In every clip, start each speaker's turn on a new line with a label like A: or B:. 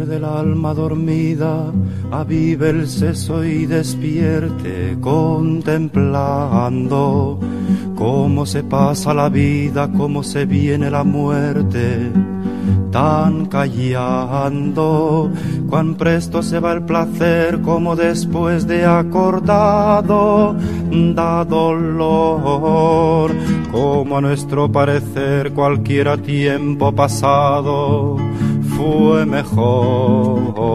A: Recuerde el alma dormida, avive el seso y despierte contemplando cómo se pasa la vida, cómo se viene la muerte tan callando, cuán presto se va el placer como después de acordado da dolor, como a nuestro parecer cualquiera tiempo pasado fue mejor.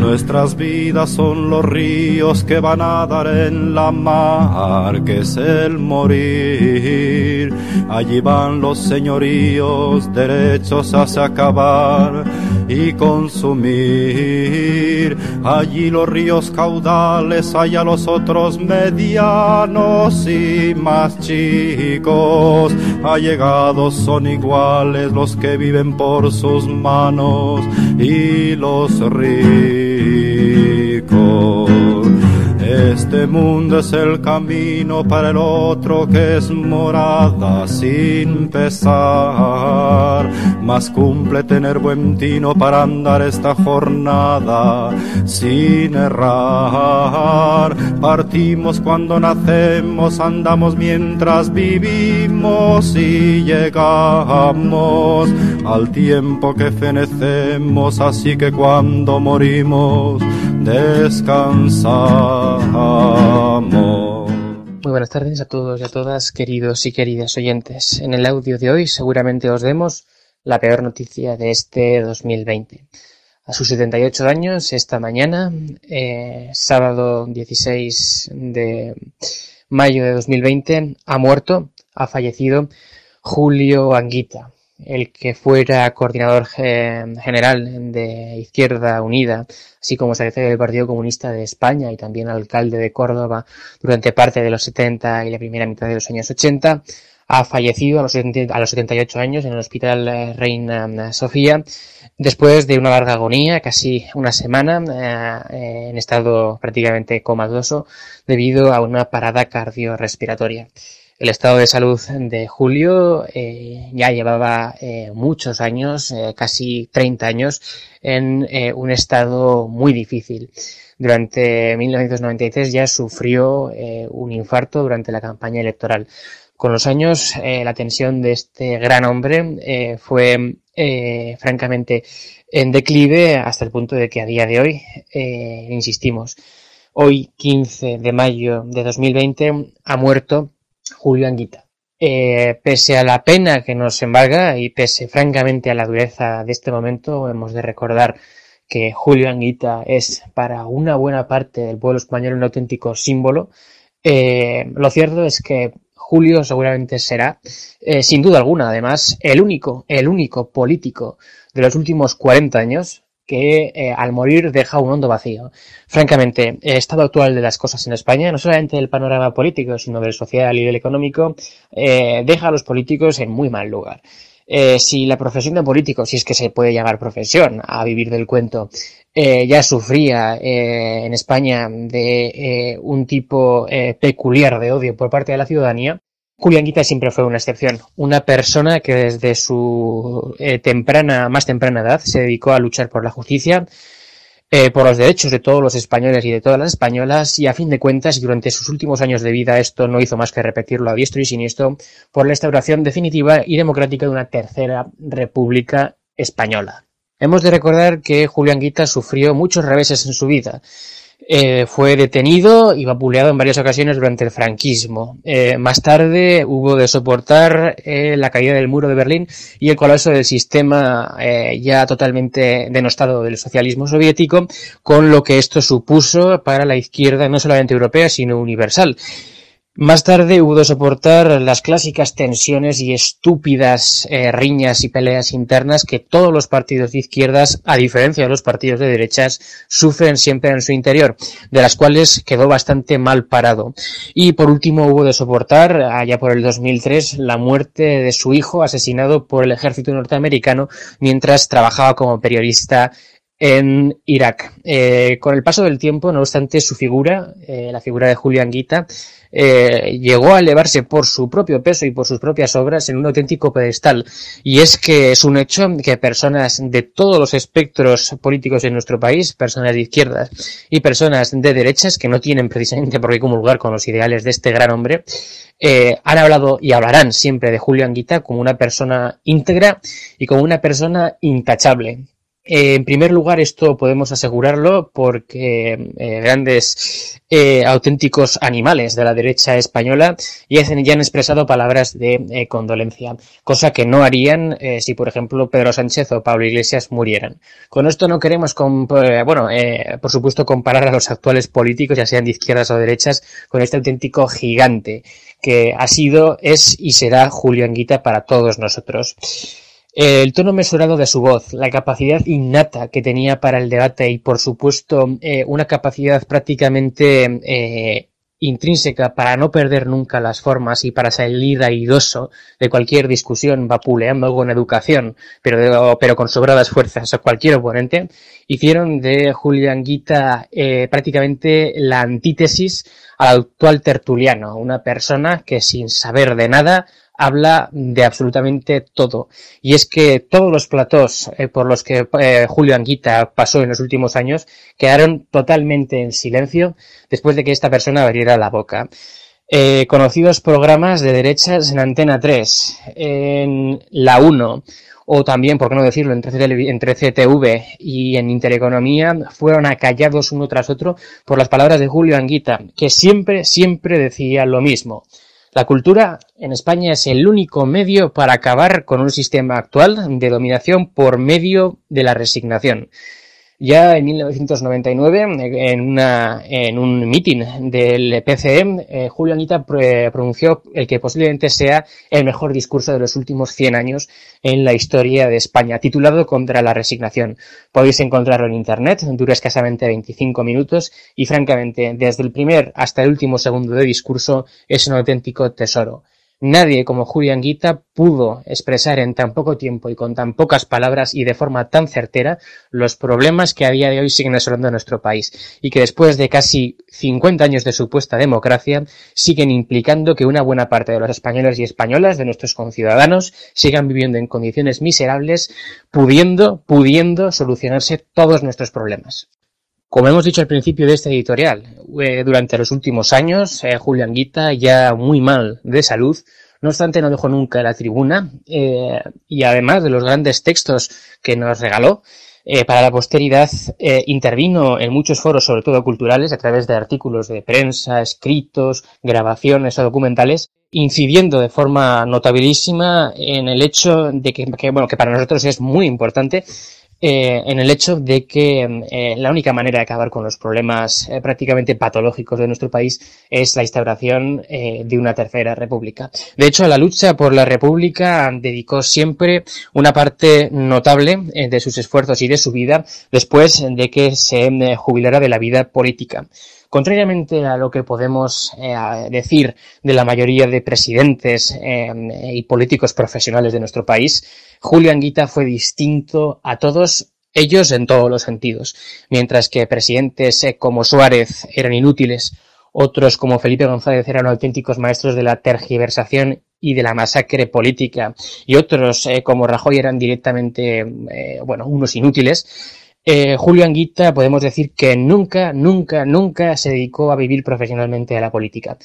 A: Nuestras vidas son los ríos que van a dar en la mar, que es el morir. Allí van los señoríos derechos a acabar y consumir. Allí los ríos caudales, allá los otros medianos y más chicos. Allegados son iguales los que viven por sus manos y los ríos. Este mundo es el camino para el otro que es morada sin pesar. Más cumple tener buen tino para andar esta jornada sin errar. Partimos cuando nacemos, andamos mientras vivimos y llegamos al tiempo que fenecemos. Así que cuando morimos, descansamos.
B: Muy buenas tardes a todos y a todas, queridos y queridas oyentes. En el audio de hoy seguramente os demos la peor noticia de este 2020. A sus 78 años, esta mañana, eh, sábado 16 de mayo de 2020, ha muerto, ha fallecido Julio Anguita, el que fuera coordinador general de Izquierda Unida, así como secretario del Partido Comunista de España y también alcalde de Córdoba durante parte de los 70 y la primera mitad de los años 80, ha fallecido a los, 78 años en el Hospital eh, Reina Sofía después de una larga agonía, casi una semana, eh, en estado prácticamente comatoso debido a una parada cardiorrespiratoria. El estado de salud de Julio eh, ya llevaba eh, muchos años, eh, casi 30 años, en un estado muy difícil. Durante 1993 ya sufrió un infarto durante la campaña electoral. Con los años, la tensión de este gran hombre fue francamente en declive hasta el punto de que a día de hoy, insistimos, hoy 15 de mayo de 2020 ha muerto Julio Anguita. Eh, pese a la pena que nos embarga y pese francamente a la dureza de este momento, hemos de recordar que Julio Anguita es para una buena parte del pueblo español un auténtico símbolo. Eh, lo cierto es que Julio seguramente será, eh, sin duda alguna, además, el único, el único político de los últimos 40 años que eh, al morir deja un hondo vacío. Francamente, el estado actual de las cosas en España, no solamente del panorama político, sino del social y del económico, eh, deja a los políticos en muy mal lugar. Eh, si la profesión de político, si es que se puede llamar profesión, a vivir del cuento, ya sufría en España de un tipo peculiar de odio por parte de la ciudadanía, Julián Guita siempre fue una excepción, una persona que desde su eh, temprana, más temprana edad se dedicó a luchar por la justicia, eh, por los derechos de todos los españoles y de todas las españolas y a fin de cuentas durante sus últimos años de vida esto no hizo más que repetirlo a diestro y siniestro por la instauración definitiva y democrática de una tercera república española. Hemos de recordar que Julián Guita sufrió muchos reveses en su vida. Eh, fue detenido y vapuleado en varias ocasiones durante el franquismo. Eh, más tarde hubo de soportar eh, la caída del muro de Berlín y el colapso del sistema ya totalmente denostado del socialismo soviético, con lo que esto supuso para la izquierda no solamente europea, sino universal. Más tarde hubo de soportar las clásicas tensiones y estúpidas eh, riñas y peleas internas que todos los partidos de izquierdas, a diferencia de los partidos de derechas, sufren siempre en su interior, de las cuales quedó bastante mal parado. Y por último hubo de soportar, allá por el 2003, la muerte de su hijo asesinado por el ejército norteamericano mientras trabajaba como periodista en Irak. Eh, con el paso del tiempo, no obstante, su figura, eh, la figura de Julián Guita, eh, llegó a elevarse por su propio peso y por sus propias obras en un auténtico pedestal. Y es que es un hecho que personas de todos los espectros políticos en nuestro país, personas de izquierdas y personas de derechas, que no tienen precisamente por qué comulgar con los ideales de este gran hombre, han hablado y hablarán siempre de Julio Anguita como una persona íntegra y como una persona intachable. Eh, en primer lugar, esto podemos asegurarlo porque eh, grandes eh, auténticos animales de la derecha española ya, ya han expresado palabras de condolencia, cosa que no harían si, por ejemplo, Pedro Sánchez o Pablo Iglesias murieran. Con esto no queremos, bueno, por supuesto, comparar a los actuales políticos, ya sean de izquierdas o derechas, con este auténtico gigante que ha sido, es y será Julio Anguita para todos nosotros. El tono mesurado de su voz, la capacidad innata que tenía para el debate y, por supuesto, eh, una capacidad prácticamente eh, intrínseca para no perder nunca las formas y para salir airoso de cualquier discusión vapuleando con educación, pero, pero con sobradas fuerzas. A cualquier oponente, hicieron de Julián Guita eh, prácticamente la antítesis al actual tertuliano, una persona que sin saber de nada habla de absolutamente todo. Y es que todos los platós eh, por los que eh, Julio Anguita pasó en los últimos años quedaron totalmente en silencio después de que esta persona abriera la boca. Eh, conocidos programas de derechas en Antena 3, en La 1, o también, por qué no decirlo, entre, CTV y en Intereconomía, fueron acallados uno tras otro por las palabras de Julio Anguita, que siempre, siempre decía lo mismo. La cultura en España es el único medio para acabar con un sistema actual de dominación por medio de la resignación. Ya en 1999, en, una, en un mitin del PCM, eh, Julio Anita pronunció el que posiblemente sea el mejor discurso de los últimos 100 años en la historia de España, titulado Contra la resignación. Podéis encontrarlo en Internet, dura escasamente 25 minutos y francamente, desde el primer hasta el último segundo de discurso, es un auténtico tesoro. Nadie como Julián Guita pudo expresar en tan poco tiempo y con tan pocas palabras y de forma tan certera los problemas que a día de hoy siguen asolando nuestro país y que después de casi 50 años de supuesta democracia siguen implicando que una buena parte de los españoles y españolas, de nuestros conciudadanos, sigan viviendo en condiciones miserables, pudiendo, pudiendo solucionarse todos nuestros problemas. Como hemos dicho al principio de este editorial, eh, durante los últimos años, eh, Julián Guita, ya muy mal de salud, no obstante no dejó nunca la tribuna, eh, y además de los grandes textos que nos regaló, para la posteridad intervino en muchos foros, sobre todo culturales, a través de artículos de prensa, escritos, grabaciones o documentales, incidiendo de forma notabilísima en el hecho de que, bueno, que para nosotros es muy importante, eh, en el hecho de que eh, la única manera de acabar con los problemas eh, prácticamente patológicos de nuestro país es la instauración de una tercera república. De hecho, a la lucha por la república dedicó siempre una parte notable de sus esfuerzos y de su vida después de que se jubilara de la vida política. Contrariamente a lo que podemos eh, decir de la mayoría de presidentes eh, y políticos profesionales de nuestro país, Julio Anguita fue distinto a todos ellos en todos los sentidos. Mientras que presidentes eh, como Suárez eran inútiles, otros como Felipe González eran auténticos maestros de la tergiversación y de la masacre política, y otros como Rajoy eran directamente, bueno, unos inútiles, eh, Julio Anguita podemos decir que nunca, nunca, nunca se dedicó a vivir profesionalmente a la política.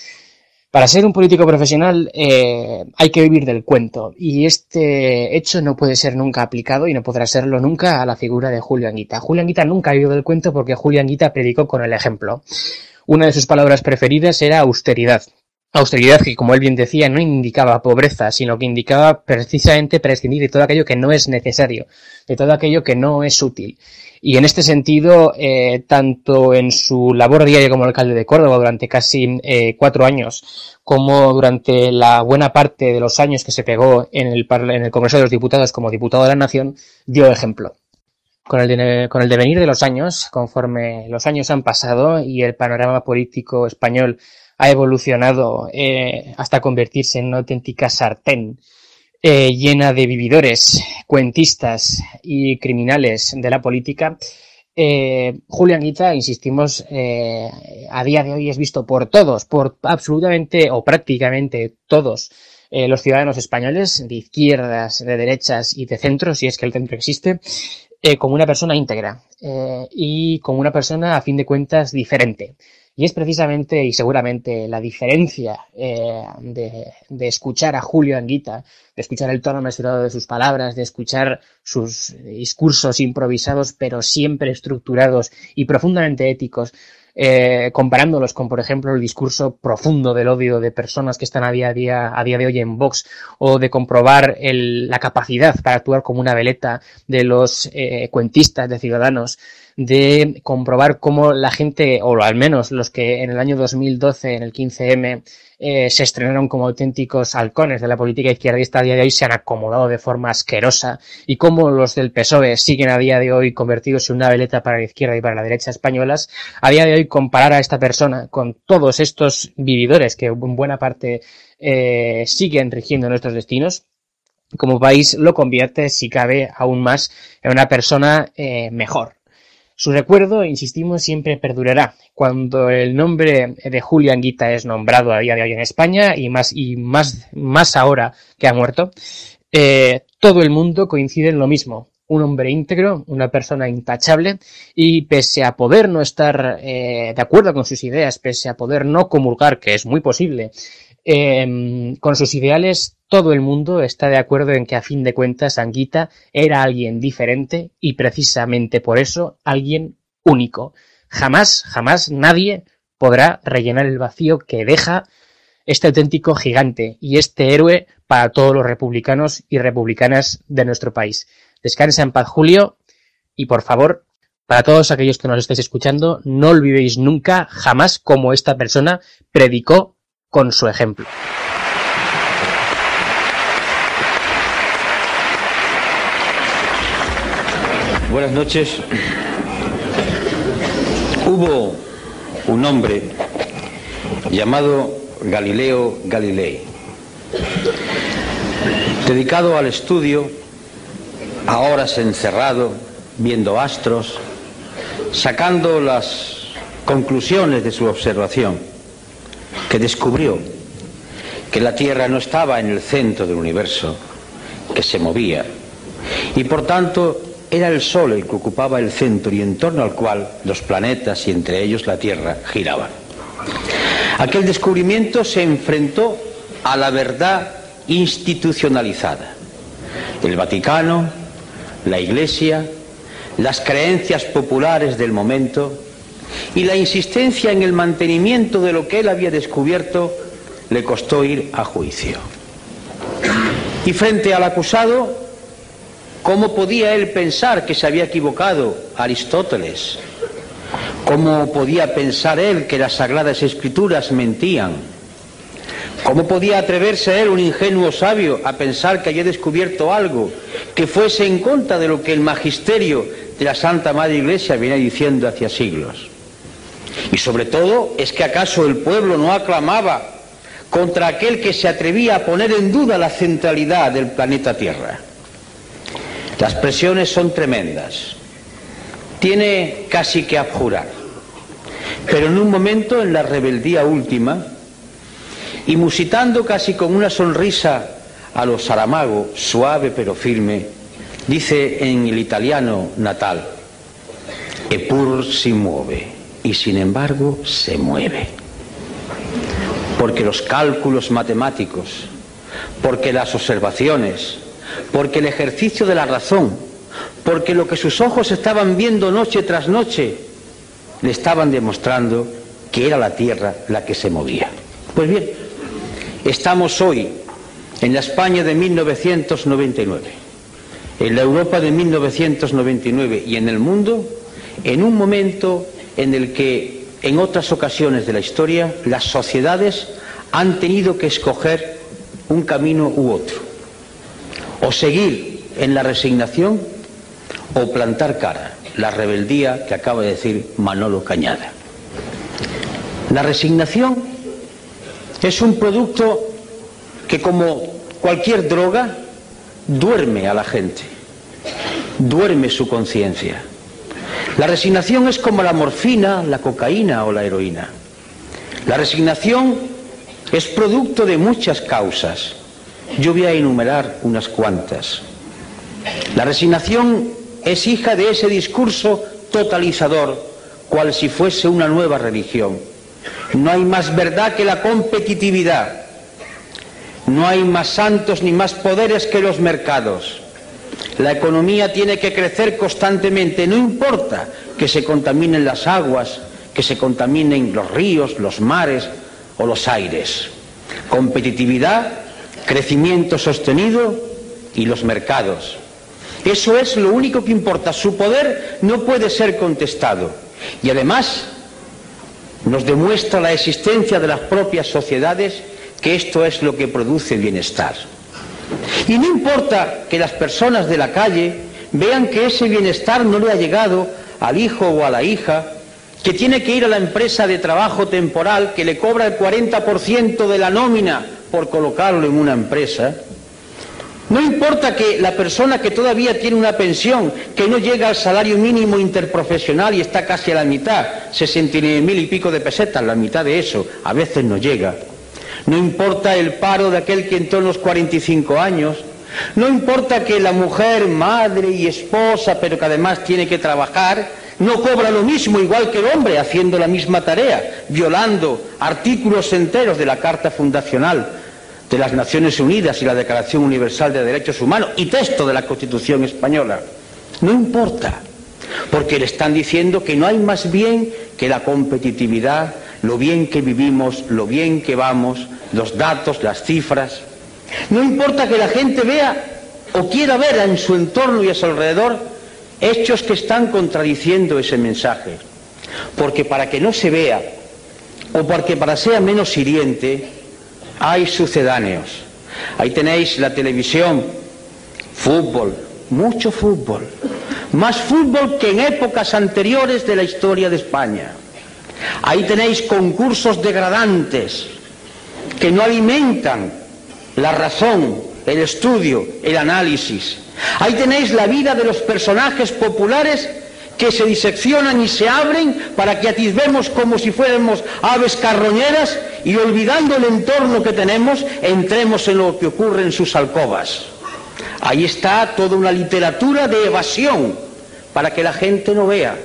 B: Para ser un político profesional eh, hay que vivir del cuento y este hecho no puede ser nunca aplicado y no podrá serlo nunca a la figura de Julio Anguita. Julio Anguita nunca vivido del cuento porque Julio Anguita predicó con el ejemplo. Una de sus palabras preferidas era austeridad. Austeridad que, como él bien decía, no indicaba pobreza, sino que indicaba precisamente prescindir de todo aquello que no es necesario, de todo aquello que no es útil. Y en este sentido, eh, tanto en su labor diaria como alcalde de Córdoba durante casi eh, cuatro años, como durante la buena parte de los años que se pegó en el, en el Congreso de los Diputados como diputado de la Nación, dio ejemplo. Con el, con el devenir de los años, conforme los años han pasado y el panorama político español ha evolucionado eh, hasta convertirse en una auténtica sartén eh, llena de vividores, cuentistas y criminales de la política, eh, Julián Guita, insistimos, eh, a día de hoy es visto por todos, por absolutamente o prácticamente todos los ciudadanos españoles, de izquierdas, de derechas y de centro, si es que el centro existe, como una persona íntegra y como una persona, a fin de cuentas, diferente. Y es precisamente y seguramente la diferencia eh, de, de, escuchar a Julio Anguita, de escuchar el tono mesurado de sus palabras, de escuchar sus discursos improvisados pero siempre estructurados y profundamente éticos, eh, comparándolos con, por ejemplo, el discurso profundo del odio de personas que están a día, a día, a día de hoy en Vox, o de comprobar la capacidad para actuar como una veleta de los eh, cuentistas de ciudadanos, de comprobar cómo la gente, o al menos los que en el año 2012, en el 15M, eh, se estrenaron como auténticos halcones de la política izquierdista a día de hoy se han acomodado de forma asquerosa y cómo los del PSOE siguen a día de hoy convertidos en una veleta para la izquierda y para la derecha españolas, a día de hoy comparar a esta persona con todos estos vividores que en buena parte eh, siguen rigiendo nuestros destinos, como país lo convierte, si cabe, aún más en una persona eh, mejor, su recuerdo, insistimos, siempre perdurará. Cuando el nombre de Julio Anguita es nombrado a día de hoy en España y más, y más, más ahora que ha muerto, eh, todo el mundo coincide en lo mismo. Un hombre íntegro, una persona intachable y pese a poder no estar eh, de acuerdo con sus ideas, pese a poder no comulgar, que es muy posible, eh, con sus ideales, todo el mundo está de acuerdo en que a fin de cuentas Anguita era alguien diferente y precisamente por eso alguien único. Jamás, jamás nadie podrá rellenar el vacío que deja este auténtico gigante y este héroe para todos los republicanos y republicanas de nuestro país. Descansa en paz, Julio, y por favor, para todos aquellos que nos estáis escuchando, no olvidéis nunca, jamás, cómo esta persona predicó con su ejemplo.
C: Buenas noches. Hubo un hombre llamado Galileo Galilei, dedicado al estudio, a horas encerrado, viendo astros, sacando las conclusiones de su observación, que descubrió que la Tierra no estaba en el centro del universo, que se movía, y por tanto era el Sol el que ocupaba el centro y en torno al cual los planetas y entre ellos la Tierra giraban. Aquel descubrimiento se enfrentó a la verdad institucionalizada. El Vaticano, la Iglesia, las creencias populares del momento y la insistencia en el mantenimiento de lo que él había descubierto le costó ir a juicio. Y frente al acusado, ¿Cómo podía él pensar que se había equivocado Aristóteles? ¿Cómo podía pensar él que las sagradas escrituras mentían? ¿Cómo podía atreverse él, un ingenuo sabio, a pensar que había descubierto algo que fuese en contra de lo que el magisterio de la Santa Madre Iglesia viene diciendo hacia siglos? Y sobre todo, ¿es que acaso el pueblo no aclamaba contra aquel que se atrevía a poner en duda la centralidad del planeta Tierra? Las presiones son tremendas. Tiene casi que abjurar. Pero en un momento, en la rebeldía última, y musitando casi con una sonrisa a los Saramago, suave pero firme, dice en el italiano natal, Epur si mueve, y sin embargo se mueve. Porque los cálculos matemáticos, porque las observaciones, porque el ejercicio de la razón, porque lo que sus ojos estaban viendo noche tras noche, le estaban demostrando que era la tierra la que se movía. Pues bien, estamos hoy en la España de 1999, en la Europa de 1999 y en el mundo en un momento en el que en otras ocasiones de la historia las sociedades han tenido que escoger un camino u otro o seguir en la resignación o plantar cara, la rebeldía que acaba de decir Manolo Cañada. La resignación es un producto que como cualquier droga duerme a la gente, duerme su conciencia. La resignación es como la morfina, la cocaína o la heroína. La resignación es producto de muchas causas. Yo voy a enumerar unas cuantas. La resignación es hija de ese discurso totalizador, cual si fuese una nueva religión. No hay más verdad que la competitividad. No hay más santos ni más poderes que los mercados. La economía tiene que crecer constantemente, no importa que se contaminen las aguas, que se contaminen los ríos, los mares o los aires. Competitividad, crecimiento sostenido y los mercados. Eso es lo único que importa. Su poder no puede ser contestado. Y además nos demuestra la existencia de las propias sociedades que esto es lo que produce bienestar. Y no importa que las personas de la calle vean que ese bienestar no le ha llegado al hijo o a la hija, que tiene que ir a la empresa de trabajo temporal que le cobra el 40% de la nómina por colocarlo en una empresa, no importa que la persona que todavía tiene una pensión que no llega al salario mínimo interprofesional y está casi a la mitad, 69 mil y pico de pesetas, la mitad de eso, a veces no llega. No importa el paro de aquel que entró en los 45 años. No importa que la mujer, madre y esposa, pero que además tiene que trabajar, no cobra lo mismo igual que el hombre haciendo la misma tarea, violando artículos enteros de la Carta Fundacional de las Naciones Unidas y la Declaración Universal de Derechos Humanos y texto de la Constitución española. No importa, porque le están diciendo que no hay más bien que la competitividad, lo bien que vivimos, lo bien que vamos, los datos, las cifras. No importa que la gente vea o quiera ver en su entorno y a su alrededor hechos que están contradiciendo ese mensaje. Porque para que no se vea o porque para sea menos hiriente, hay sucedáneos. Ahí tenéis la televisión, fútbol, mucho fútbol, más fútbol que en épocas anteriores de la historia de España. Ahí tenéis concursos degradantes que no alimentan la razón, el estudio, el análisis. Ahí tenéis la vida de los personajes populares que se diseccionan y se abren para que atisbemos como si fuéramos aves carroñeras y olvidando el entorno que tenemos, entremos en lo que ocurre en sus alcobas. Ahí está toda una literatura de evasión para que la gente no vea.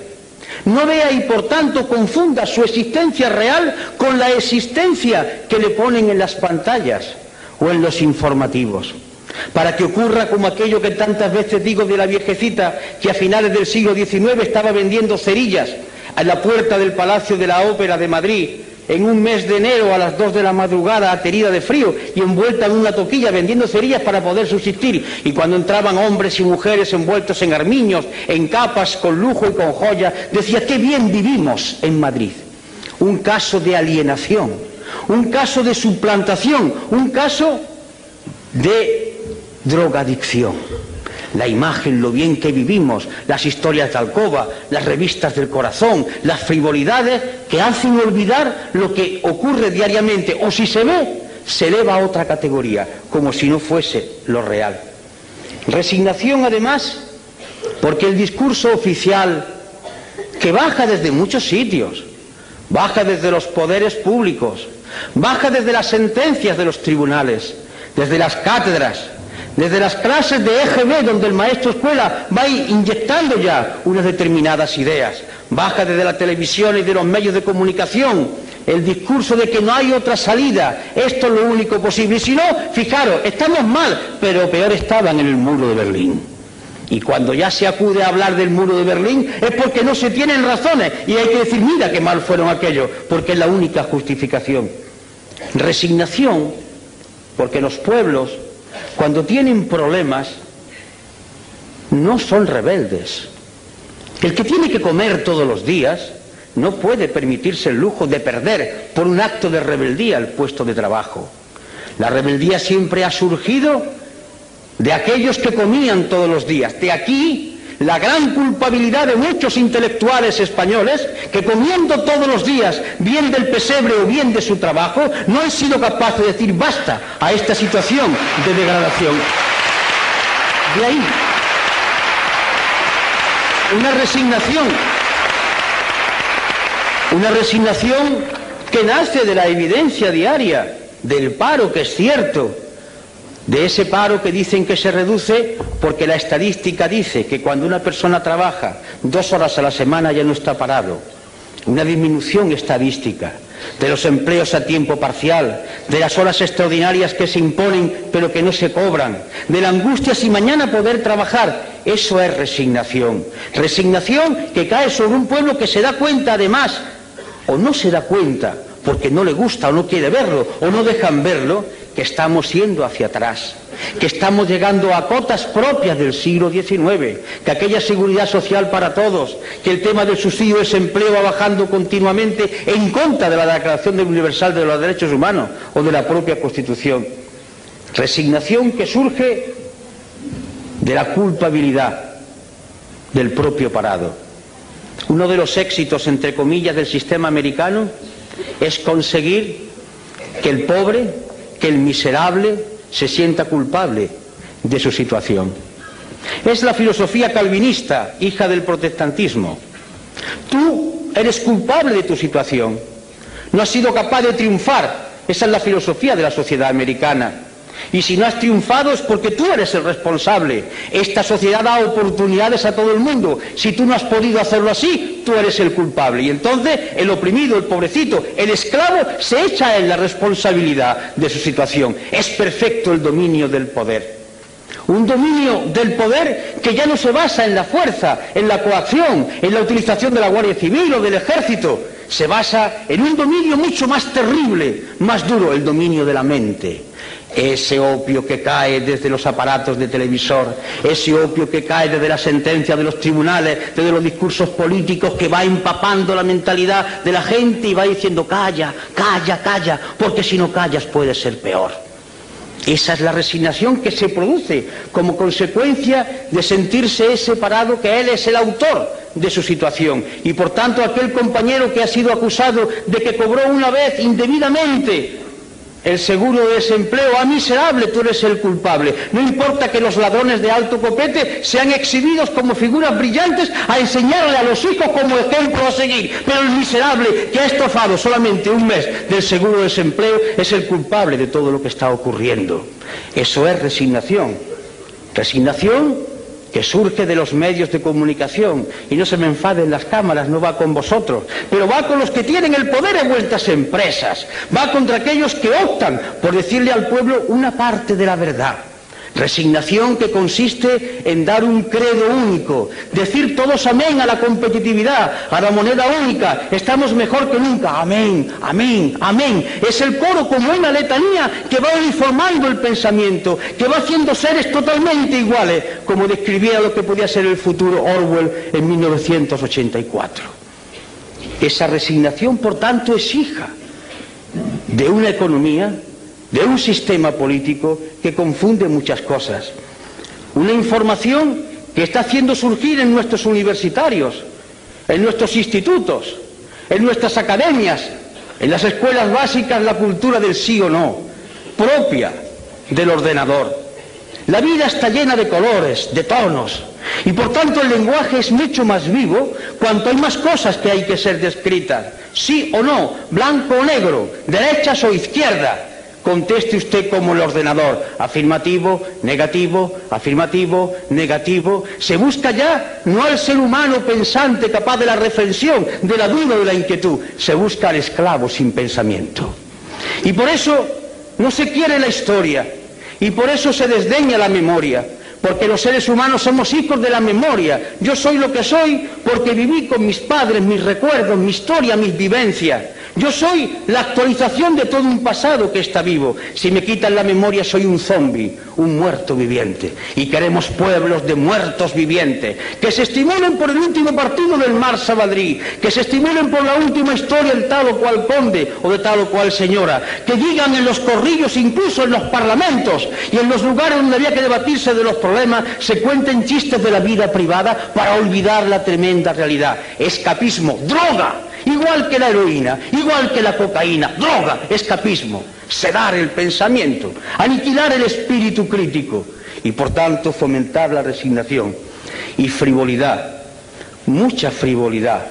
C: No vea y por tanto confunda su existencia real con la existencia que le ponen en las pantallas o en los informativos. Para que ocurra como aquello que tantas veces digo de la viejecita que a finales del siglo XIX estaba vendiendo cerillas a la puerta del Palacio de la Ópera de Madrid en un mes de enero a las dos de la madrugada aterida de frío y envuelta en una toquilla vendiendo cerillas para poder subsistir y cuando entraban hombres y mujeres envueltos en armiños, en capas, con lujo y con joyas, decía qué bien vivimos en Madrid. Un caso de alienación, un caso de suplantación, un caso de drogadicción. La imagen, lo bien que vivimos, las historias de alcoba, las revistas del corazón, las frivolidades que hacen olvidar lo que ocurre diariamente o si se ve, se eleva a otra categoría, como si no fuese lo real. Resignación además, porque el discurso oficial, que baja desde muchos sitios, baja desde los poderes públicos, baja desde las sentencias de los tribunales, desde las cátedras, desde las clases de EGB, donde el maestro escuela va inyectando ya unas determinadas ideas, baja desde la televisión y de los medios de comunicación el discurso de que no hay otra salida, esto es lo único posible. Y si no, fijaros, estamos mal, pero peor estaban en el muro de Berlín. Y cuando ya se acude a hablar del muro de Berlín es porque no se tienen razones y hay que decir, mira qué mal fueron aquellos, porque es la única justificación. Resignación, porque los pueblos cuando tienen problemas, no son rebeldes. El que tiene que comer todos los días no puede permitirse el lujo de perder por un acto de rebeldía el puesto de trabajo. La rebeldía siempre ha surgido de aquellos que comían todos los días. De aquí la gran culpabilidad de muchos intelectuales españoles que comiendo todos los días bien del pesebre o bien de su trabajo, no han sido capaces de decir basta a esta situación de degradación. de ahí. Una resignación. Una resignación que nace de la evidencia diaria, del paro que es cierto, de ese paro que dicen que se reduce porque la estadística dice que cuando una persona trabaja dos horas a la semana ya no está parado. Una disminución estadística de los empleos a tiempo parcial, de las horas extraordinarias que se imponen pero que no se cobran, de la angustia si mañana poder trabajar. Eso es resignación. Resignación que cae sobre un pueblo que se da cuenta además, o no se da cuenta, porque no le gusta o no quiere verlo, o no dejan verlo, que estamos yendo hacia atrás, que estamos llegando a cotas propias del siglo XIX, que aquella seguridad social para todos, que el tema del subsidio de desempleo va bajando continuamente en contra de la Declaración Universal de los Derechos Humanos o de la propia Constitución. Resignación que surge de la culpabilidad del propio parado. Uno de los éxitos, entre comillas, del sistema americano es conseguir que el pobre que el miserable se sienta culpable de su situación. Es la filosofía calvinista, hija del protestantismo. Tú eres culpable de tu situación. No has sido capaz de triunfar. Esa es la filosofía de la sociedad americana. Y si no has triunfado es porque tú eres el responsable. Esta sociedad da oportunidades a todo el mundo. Si tú no has podido hacerlo así, tú eres el culpable. Y entonces el oprimido, el pobrecito, el esclavo se echa en la responsabilidad de su situación. Es perfecto el dominio del poder. Un dominio del poder que ya no se basa en la fuerza, en la coacción, en la utilización de la Guardia Civil o del ejército. Se basa en un dominio mucho más terrible, más duro, el dominio de la mente ese opio que cae desde los aparatos de televisor, ese opio que cae desde la sentencia de los tribunales, desde los discursos políticos que va empapando la mentalidad de la gente y va diciendo calla, calla, calla, porque si no callas puede ser peor. Esa es la resignación que se produce como consecuencia de sentirse separado que él es el autor de su situación. Y por tanto aquel compañero que ha sido acusado de que cobró una vez indebidamente el seguro de desempleo, a miserable, tú eres el culpable. No importa que los ladrones de alto copete sean exhibidos como figuras brillantes a enseñarle a los hijos como ejemplo a seguir, pero el miserable que ha estofado solamente un mes del seguro de desempleo es el culpable de todo lo que está ocurriendo. Eso es resignación. Resignación que surge de los medios de comunicación, y no se me enfaden las cámaras, no va con vosotros, pero va con los que tienen el poder en vuestras empresas, va contra aquellos que optan por decirle al pueblo una parte de la verdad. Resignación que consiste en dar un credo único, decir todos amén a la competitividad, a la moneda única, estamos mejor que nunca, amén, amén, amén. Es el coro como una letanía que va uniformando el pensamiento, que va haciendo seres totalmente iguales, como describía lo que podía ser el futuro Orwell en 1984. Esa resignación, por tanto, es hija de una economía de un sistema político que confunde muchas cosas. Una información que está haciendo surgir en nuestros universitarios, en nuestros institutos, en nuestras academias, en las escuelas básicas la cultura del sí o no, propia del ordenador. La vida está llena de colores, de tonos, y por tanto el lenguaje es mucho más vivo cuanto hay más cosas que hay que ser descritas, sí o no, blanco o negro, derechas o izquierda, Conteste usted como el ordenador. Afirmativo, negativo, afirmativo, negativo. Se busca ya no al ser humano pensante capaz de la reflexión, de la duda, de la inquietud. Se busca al esclavo sin pensamiento. Y por eso no se quiere la historia. Y por eso se desdeña la memoria. Porque los seres humanos somos hijos de la memoria. Yo soy lo que soy porque viví con mis padres, mis recuerdos, mi historia, mis vivencias. Yo soy la actualización de todo un pasado que está vivo. Si me quitan la memoria soy un zombi, un muerto viviente. Y queremos pueblos de muertos vivientes, que se estimulen por el último partido del Mar Sabadrí, que se estimulen por la última historia del tal o cual conde o de tal o cual señora, que digan en los corrillos, incluso en los parlamentos y en los lugares donde había que debatirse de los problemas, se cuenten chistes de la vida privada para olvidar la tremenda realidad. Escapismo, droga igual que la heroína, igual que la cocaína, droga, escapismo, sedar el pensamiento, aniquilar el espíritu crítico y por tanto fomentar la resignación y frivolidad, mucha frivolidad.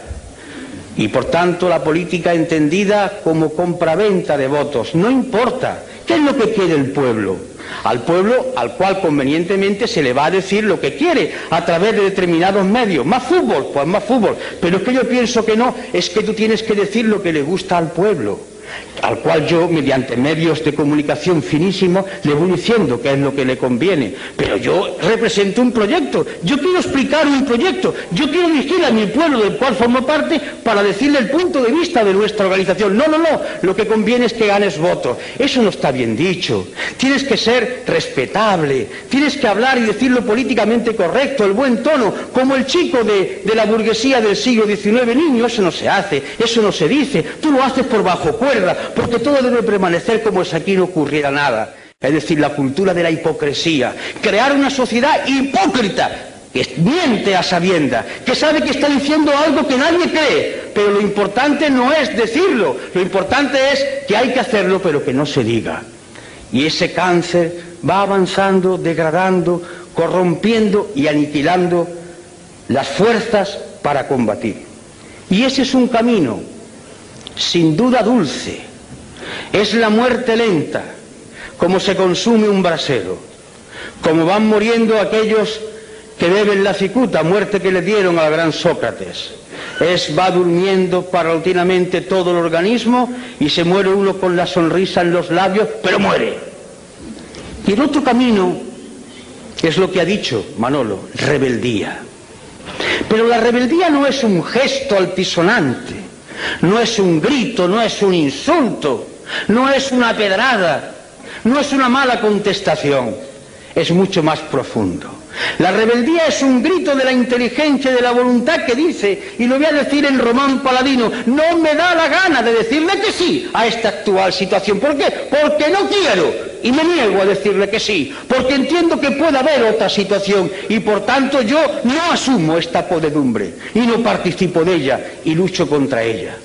C: Y por tanto la política entendida como compraventa de votos. No importa, ¿qué es lo que quiere el pueblo? al pueblo al cual convenientemente se le va a decir lo que quiere a través de determinados medios. Más fútbol, pues más fútbol. Pero es que yo pienso que no, es que tú tienes que decir lo que le gusta al pueblo al cual yo, mediante medios de comunicación finísimos, le voy diciendo qué es lo que le conviene. Pero yo represento un proyecto, yo quiero explicar un proyecto, yo quiero dirigir a mi pueblo del cual formo parte para decirle el punto de vista de nuestra organización. No, no, no, lo que conviene es que ganes votos. Eso no está bien dicho. Tienes que ser respetable, tienes que hablar y decirlo políticamente correcto, el buen tono, como el chico de, de la burguesía del siglo XIX. Niño, eso no se hace, eso no se dice, tú lo haces por bajo cuerda porque todo debe permanecer como si aquí no ocurriera nada. Es decir, la cultura de la hipocresía. Crear una sociedad hipócrita que miente a sabienda, que sabe que está diciendo algo que nadie cree, pero lo importante no es decirlo, lo importante es que hay que hacerlo, pero que no se diga. Y ese cáncer va avanzando, degradando, corrompiendo y aniquilando las fuerzas para combatir. Y ese es un camino, sin duda dulce, es la muerte lenta, como se consume un brasero, como van muriendo aquellos que beben la cicuta, muerte que le dieron al gran Sócrates. Es, va durmiendo paulatinamente todo el organismo y se muere uno con la sonrisa en los labios, pero muere. Y el otro camino es lo que ha dicho Manolo, rebeldía. Pero la rebeldía no es un gesto altisonante, no es un grito, no es un insulto, no es una pedrada, no es una mala contestación, es mucho más profundo. La rebeldía es un grito de la inteligencia y de la voluntad que dice, y lo voy a decir en Román Paladino, no me da la gana de decirle que sí a esta actual situación. ¿Por qué? Porque no quiero y me niego a decirle que sí, porque entiendo que puede haber otra situación y por tanto yo no asumo esta podedumbre y no participo de ella y lucho contra ella.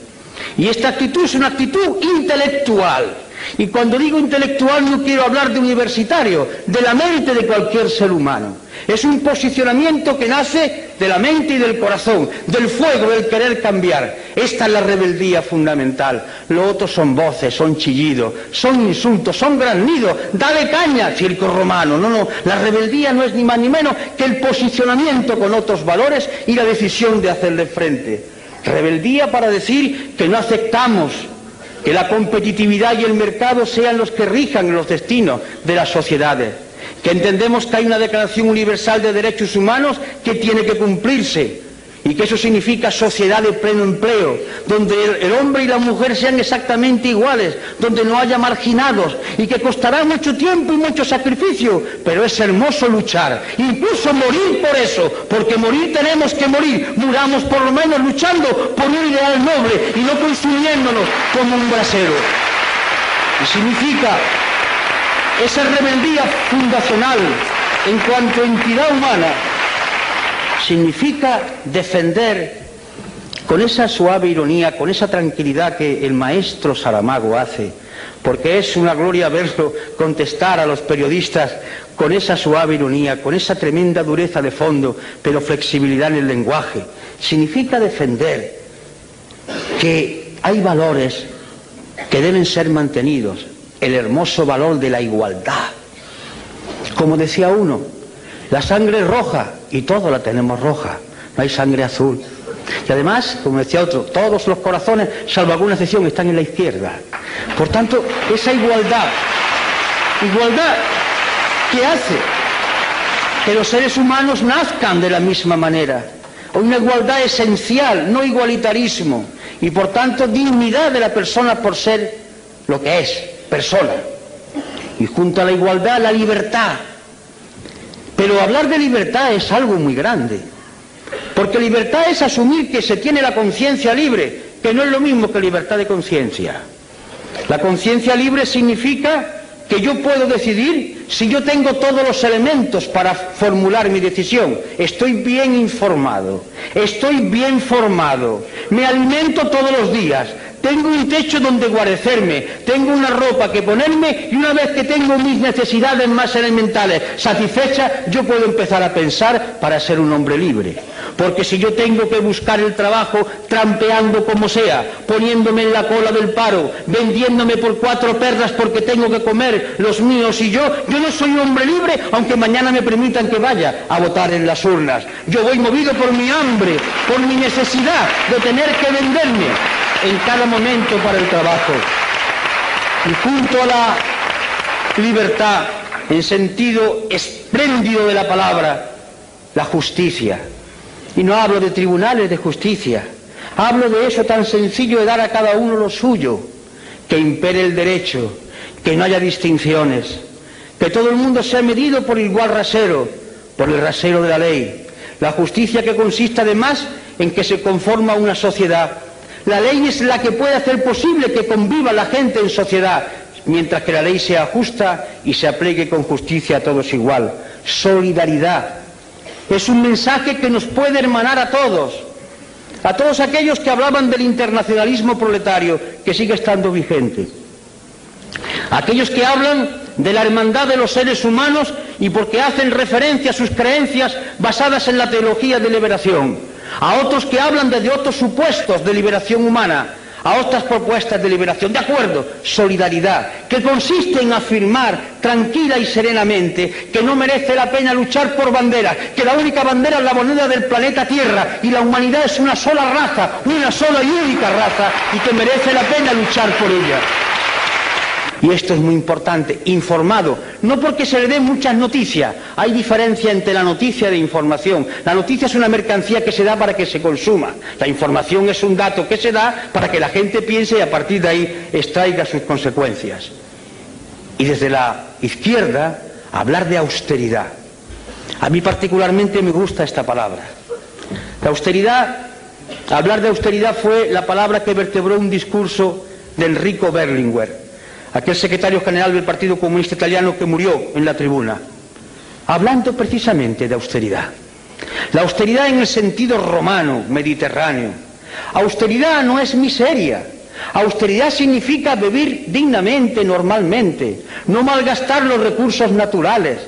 C: Y esta actitud es una actitud intelectual. Y cuando digo intelectual no quiero hablar de universitario, de la mente de cualquier ser humano. Es un posicionamiento que nace de la mente y del corazón, del fuego, del querer cambiar. Esta es la rebeldía fundamental. Lo otro son voces, son chillidos, son insultos, son grannidos. Dale caña, circo romano. No, no. La rebeldía no es ni más ni menos que el posicionamiento con otros valores y la decisión de hacerle frente. Rebeldía para decir que no aceptamos que la competitividad y el mercado sean los que rijan los destinos de las sociedades, que entendemos que hay una Declaración Universal de Derechos Humanos que tiene que cumplirse, y que eso significa sociedad de pleno empleo, donde el, hombre y la mujer sean exactamente iguales, donde no haya marginados y que costará mucho tiempo y mucho sacrificio, pero es hermoso luchar, incluso morir por eso, porque morir tenemos que morir, muramos por lo menos luchando por un ideal noble y no consumiéndonos como un brasero. Y significa esa rebeldía fundacional en cuanto a entidad humana significa defender con esa suave ironía, con esa tranquilidad que el maestro Saramago hace, porque es una gloria verlo contestar a los periodistas con esa suave ironía, con esa tremenda dureza de fondo, pero flexibilidad en el lenguaje. Significa defender que hay valores que deben ser mantenidos, el hermoso valor de la igualdad. Como decía uno, la sangre es roja y todos la tenemos roja, no hay sangre azul. Y además, como decía otro, todos los corazones, salvo alguna excepción, están en la izquierda. Por tanto, esa igualdad, igualdad que hace que los seres humanos nazcan de la misma manera. Una igualdad esencial, no igualitarismo. Y por tanto, dignidad de la persona por ser lo que es, persona. Y junto a la igualdad, la libertad, pero hablar de libertad es algo muy grande, porque libertad es asumir que se tiene la conciencia libre, que no es lo mismo que libertad de conciencia. La conciencia libre significa que yo puedo decidir si yo tengo todos los elementos para formular mi decisión. Estoy bien informado, estoy bien formado, me alimento todos los días, tengo un techo donde guarecerme, tengo una ropa que ponerme y una vez que tengo mis necesidades más elementales satisfechas, yo puedo empezar a pensar para ser un hombre libre. Porque si yo tengo que buscar el trabajo trampeando como sea, poniéndome en la cola del paro, vendiéndome por cuatro perras porque tengo que comer los míos y yo, yo no soy hombre libre aunque mañana me permitan que vaya a votar en las urnas. Yo voy movido por mi hambre, por mi necesidad de tener que venderme en cada momento para el trabajo. Y junto a la libertad, en sentido espléndido de la palabra, la justicia. Y no hablo de tribunales de justicia, hablo de eso tan sencillo de dar a cada uno lo suyo, que impere el derecho, que no haya distinciones, que todo el mundo sea medido por igual rasero, por el rasero de la ley. La justicia que consiste además en que se conforma una sociedad la ley es la que puede hacer posible que conviva la gente en sociedad, mientras que la ley sea justa y se aplique con justicia a todos igual. Solidaridad. Es un mensaje que nos puede hermanar a todos, a todos aquellos que hablaban del internacionalismo proletario, que sigue estando vigente. Aquellos que hablan de la hermandad de los seres humanos y porque hacen referencia a sus creencias basadas en la teología de liberación a otros que hablan desde otros supuestos de liberación humana, a otras propuestas de liberación. De acuerdo, solidaridad, que consiste en afirmar tranquila y serenamente que no merece la pena luchar por banderas, que la única bandera es la moneda del planeta Tierra y la humanidad es una sola raza, una sola y única raza y que merece la pena luchar por ella y esto es muy importante, informado, no porque se le den muchas noticias, hay diferencia entre la noticia de información. La noticia es una mercancía que se da para que se consuma, la información es un dato que se da para que la gente piense y a partir de ahí extraiga sus consecuencias. Y desde la izquierda, hablar de austeridad. A mí particularmente me gusta esta palabra. La austeridad, hablar de austeridad fue la palabra que vertebró un discurso de Enrico Berlinguer aquel secretario general del Partido Comunista Italiano que murió en la tribuna, hablando precisamente de austeridad. La austeridad en el sentido romano, mediterráneo. Austeridad no es miseria. Austeridad significa vivir dignamente, normalmente, no malgastar los recursos naturales,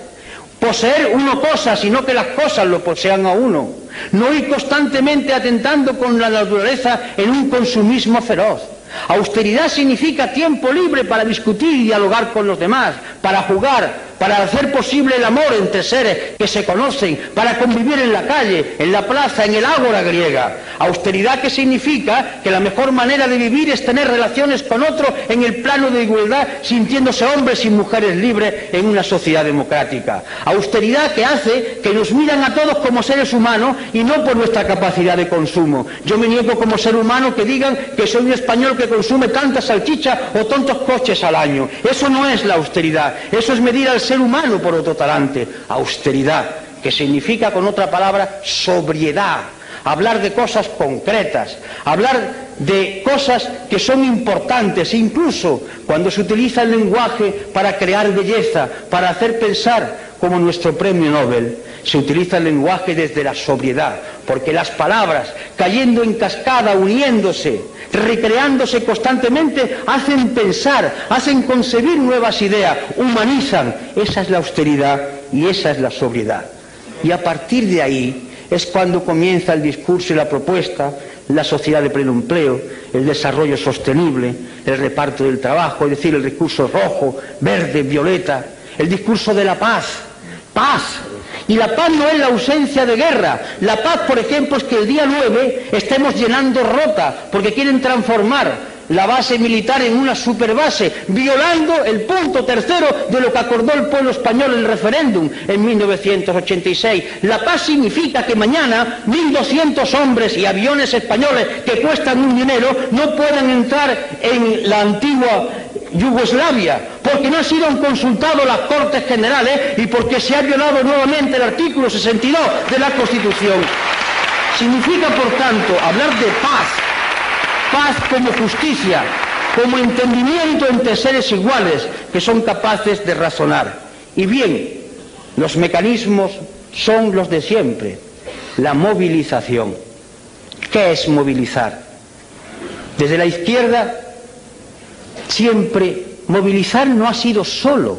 C: poseer uno cosas, sino que las cosas lo posean a uno, no ir constantemente atentando con la naturaleza en un consumismo feroz. Austeridad significa tiempo libre para discutir y dialogar con los demás, para jugar, para hacer posible el amor entre seres que se conocen, para convivir en la calle, en la plaza, en el ágora griega. Austeridad que significa que la mejor manera de vivir es tener relaciones con otro en el plano de igualdad, sintiéndose hombres y mujeres libres en una sociedad democrática. Austeridad que hace que nos miran a todos como seres humanos y no por nuestra capacidad de consumo. Yo me niego como ser humano que digan que soy un español que consume tantas salchichas o tantos coches al año. Eso no es la austeridad, eso es medir al ser humano, por otro talante, austeridad, que significa con otra palabra sobriedad, hablar de cosas concretas, hablar de cosas que son importantes, incluso cuando se utiliza el lenguaje para crear belleza, para hacer pensar, como nuestro premio Nobel, se utiliza el lenguaje desde la sobriedad, porque las palabras, cayendo en cascada, uniéndose, recreándose constantemente, hacen pensar, hacen concebir nuevas ideas, humanizan. Esa es la austeridad y esa es la sobriedad. Y a partir de ahí es cuando comienza el discurso y la propuesta, la sociedad de pleno empleo, el desarrollo sostenible, el reparto del trabajo, es decir, el discurso rojo, verde, violeta, el discurso de la paz, paz, y la paz no es la ausencia de guerra. La paz, por ejemplo, es que el día 9 estemos llenando rota, porque quieren transformar la base militar en una superbase, violando el punto tercero de lo que acordó el pueblo español en el referéndum en 1986. La paz significa que mañana 1.200 hombres y aviones españoles que cuestan un dinero no puedan entrar en la antigua Yugoslavia, porque no han sido consultados las Cortes Generales y porque se ha violado nuevamente el artículo 62 de la Constitución. Significa, por tanto, hablar de paz, paz como justicia, como entendimiento entre seres iguales que son capaces de razonar. Y bien, los mecanismos son los de siempre. La movilización. ¿Qué es movilizar? Desde la izquierda, siempre movilizar no ha sido solo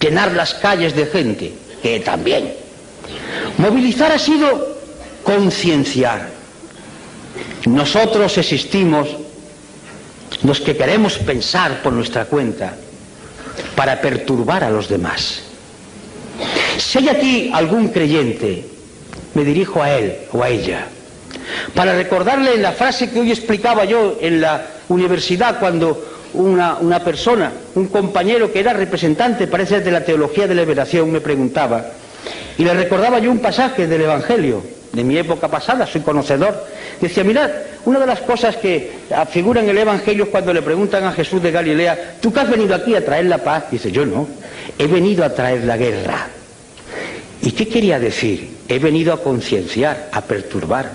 C: llenar las calles de gente, que también. Movilizar ha sido concienciar. Nosotros existimos, los que queremos pensar por nuestra cuenta, para perturbar a los demás. Si hay aquí algún creyente, me dirijo a él o a ella, para recordarle la frase que hoy explicaba yo en la universidad cuando una, una, persona, un compañero que era representante, parece, de la teología de la liberación, me preguntaba, y le recordaba yo un pasaje del Evangelio, de mi época pasada, soy conocedor. Decía, mirad, una de las cosas que figura en el Evangelio cuando le preguntan a Jesús de Galilea, ¿tú qué has venido aquí a traer la paz? Dice, yo no, he venido a traer la guerra. ¿Y qué quería decir? He venido a concienciar, a perturbar.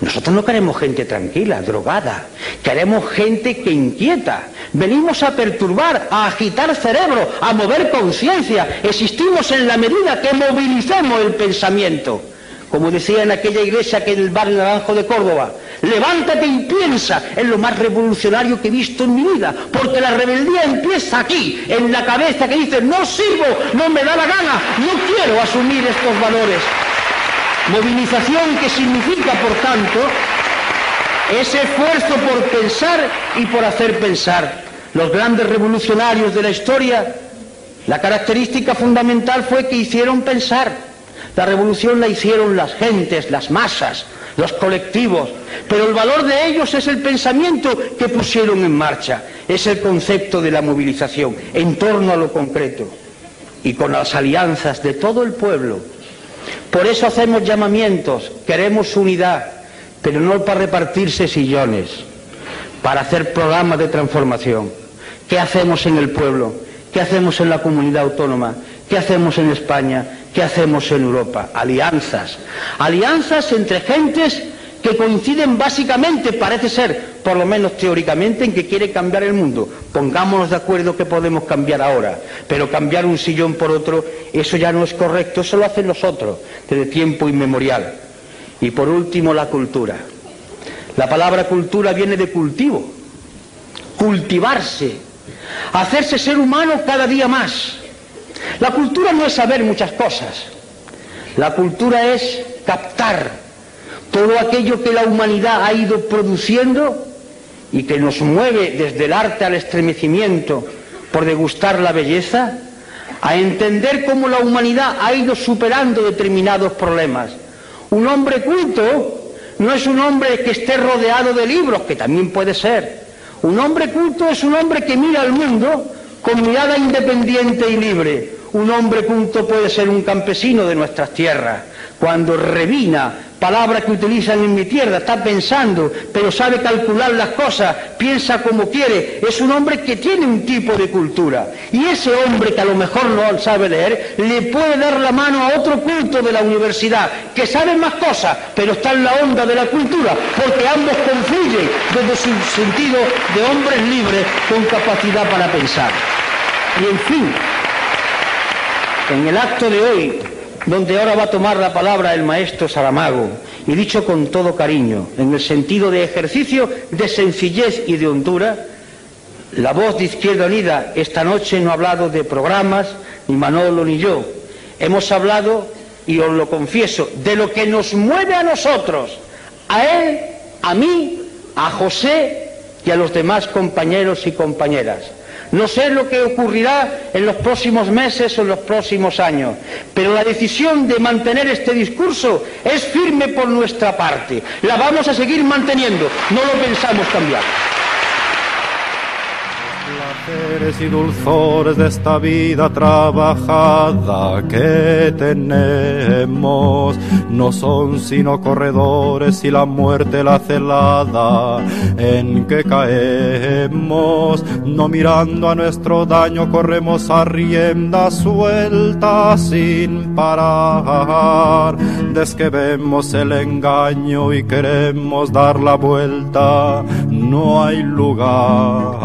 C: Nosotros no queremos gente tranquila, drogada. Queremos gente que inquieta. Venimos a perturbar, a agitar cerebro, a mover conciencia. Existimos en la medida que movilicemos el pensamiento. Como decía en aquella iglesia que en el barrio Naranjo de Córdoba, levántate y piensa en lo más revolucionario que he visto en mi vida, porque la rebeldía empieza aquí, en la cabeza que dice, no sirvo, no me da la gana, no quiero asumir estos valores. Movilización que significa, por tanto, ese esfuerzo por pensar y por hacer pensar. Los grandes revolucionarios de la historia, la característica fundamental fue que hicieron pensar. La revolución la hicieron las gentes, las masas, los colectivos, pero el valor de ellos es el pensamiento que pusieron en marcha, es el concepto de la movilización en torno a lo concreto y con las alianzas de todo el pueblo. Por eso hacemos llamamientos, queremos unidad, pero no para repartirse sillones, para hacer programas de transformación. ¿Qué hacemos en el pueblo? ¿Qué hacemos en la comunidad autónoma? ¿Qué hacemos en España? ¿Qué hacemos en Europa? Alianzas. Alianzas entre gentes que coinciden básicamente, parece ser, por lo menos teóricamente, en que quiere cambiar el mundo. Pongámonos de acuerdo que podemos cambiar ahora, pero cambiar un sillón por otro, eso ya no es correcto, eso lo hacen los otros, desde tiempo inmemorial. Y por último, la cultura. La palabra cultura viene de cultivo, cultivarse, hacerse ser humano cada día más. La cultura no es saber muchas cosas. La cultura es captar todo aquello que la humanidad ha ido produciendo y que nos mueve desde el arte al estremecimiento por degustar la belleza, a entender cómo la humanidad ha ido superando determinados problemas. Un hombre culto no es un hombre que esté rodeado de libros, que también puede ser. Un hombre culto es un hombre que mira al mundo con mirada independiente y libre. Un hombre culto puede ser un campesino de nuestras tierras, cuando revina palabras que utilizan en mi tierra, está pensando, pero sabe calcular las cosas, piensa como quiere, es un hombre que tiene un tipo de cultura. Y ese hombre que a lo mejor no sabe leer, le puede dar la mano a otro culto de la universidad, que sabe más cosas, pero está en la onda de la cultura, porque ambos confluyen desde su sentido de hombres libres con capacidad para pensar. Y en fin, en el acto de hoy, donde ahora va a tomar la palabra el maestro Saramago, y dicho con todo cariño, en el sentido de ejercicio de sencillez y de hondura, la voz de Izquierda Unida esta noche no ha hablado de programas, ni Manolo ni yo. Hemos hablado, y os lo confieso, de lo que nos mueve a nosotros, a él, a mí, a José y a los demás compañeros y compañeras. No sé lo que ocurrirá en los próximos meses o en los próximos años, pero la decisión de mantener este discurso es firme por nuestra parte. La vamos a seguir manteniendo, no lo pensamos cambiar.
A: Y dulzores de esta vida trabajada que tenemos. No son sino corredores y la muerte la celada en que caemos. No mirando a nuestro daño corremos a rienda suelta sin parar. Desde que vemos el engaño y queremos dar la vuelta no hay lugar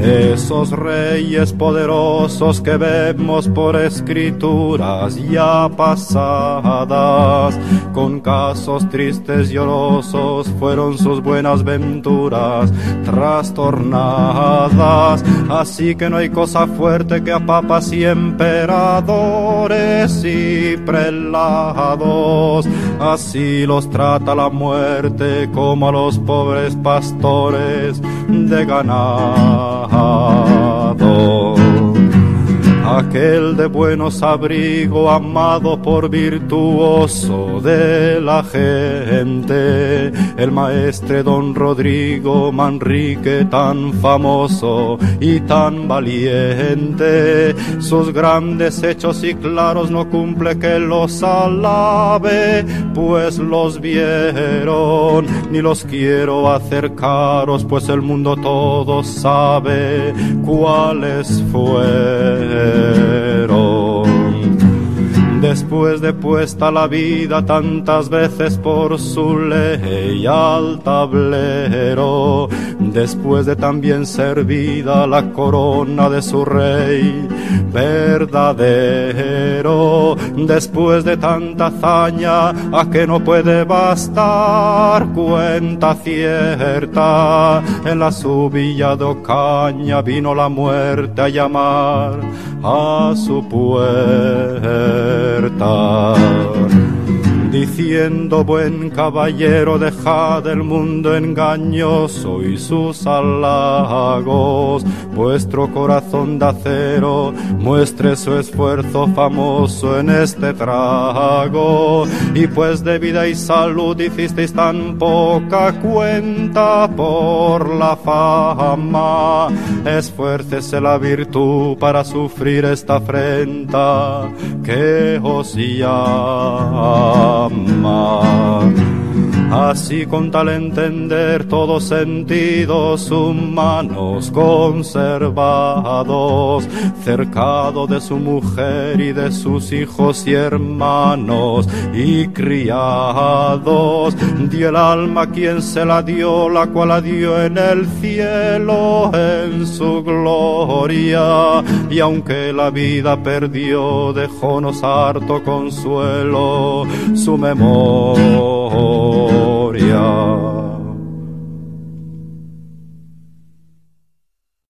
A: esos reyes poderosos que vemos por escrituras ya pasadas, con casos tristes y orosos fueron sus buenas venturas trastornadas. Así que no hay cosa fuerte que a papas y emperadores y prelados. Así los trata la muerte como a los pobres pastores de ganado aquel de buenos abrigo, amado por virtuoso de la gente, el maestre don Rodrigo Manrique tan famoso y tan valiente, sus grandes hechos y claros no cumple que los alabe, pues los vieron, ni los quiero hacer caros, pues el mundo todo sabe cuáles fueron. quiero Después de puesta la vida tantas veces por su ley al tablero, después de también servida la corona de su rey verdadero, después de tanta hazaña a que no puede bastar cuenta cierta, en la subilla de Ocaña vino la muerte a llamar a su puerta diciendo buen caballero dejad el mundo engañoso y sus halagos. Vuestro corazón de acero muestre su esfuerzo famoso en este trago. Y pues de vida y salud hicisteis tan poca cuenta por la fama. Esfuércese la virtud para sufrir esta afrenta que os llama mama Así con tal entender todos sentidos humanos conservados, cercado de su mujer y de sus hijos y hermanos y criados, dio el alma quien se la dio, la cual la dio en el cielo en su gloria, y aunque la vida perdió, dejónos harto consuelo su memoria. gloria.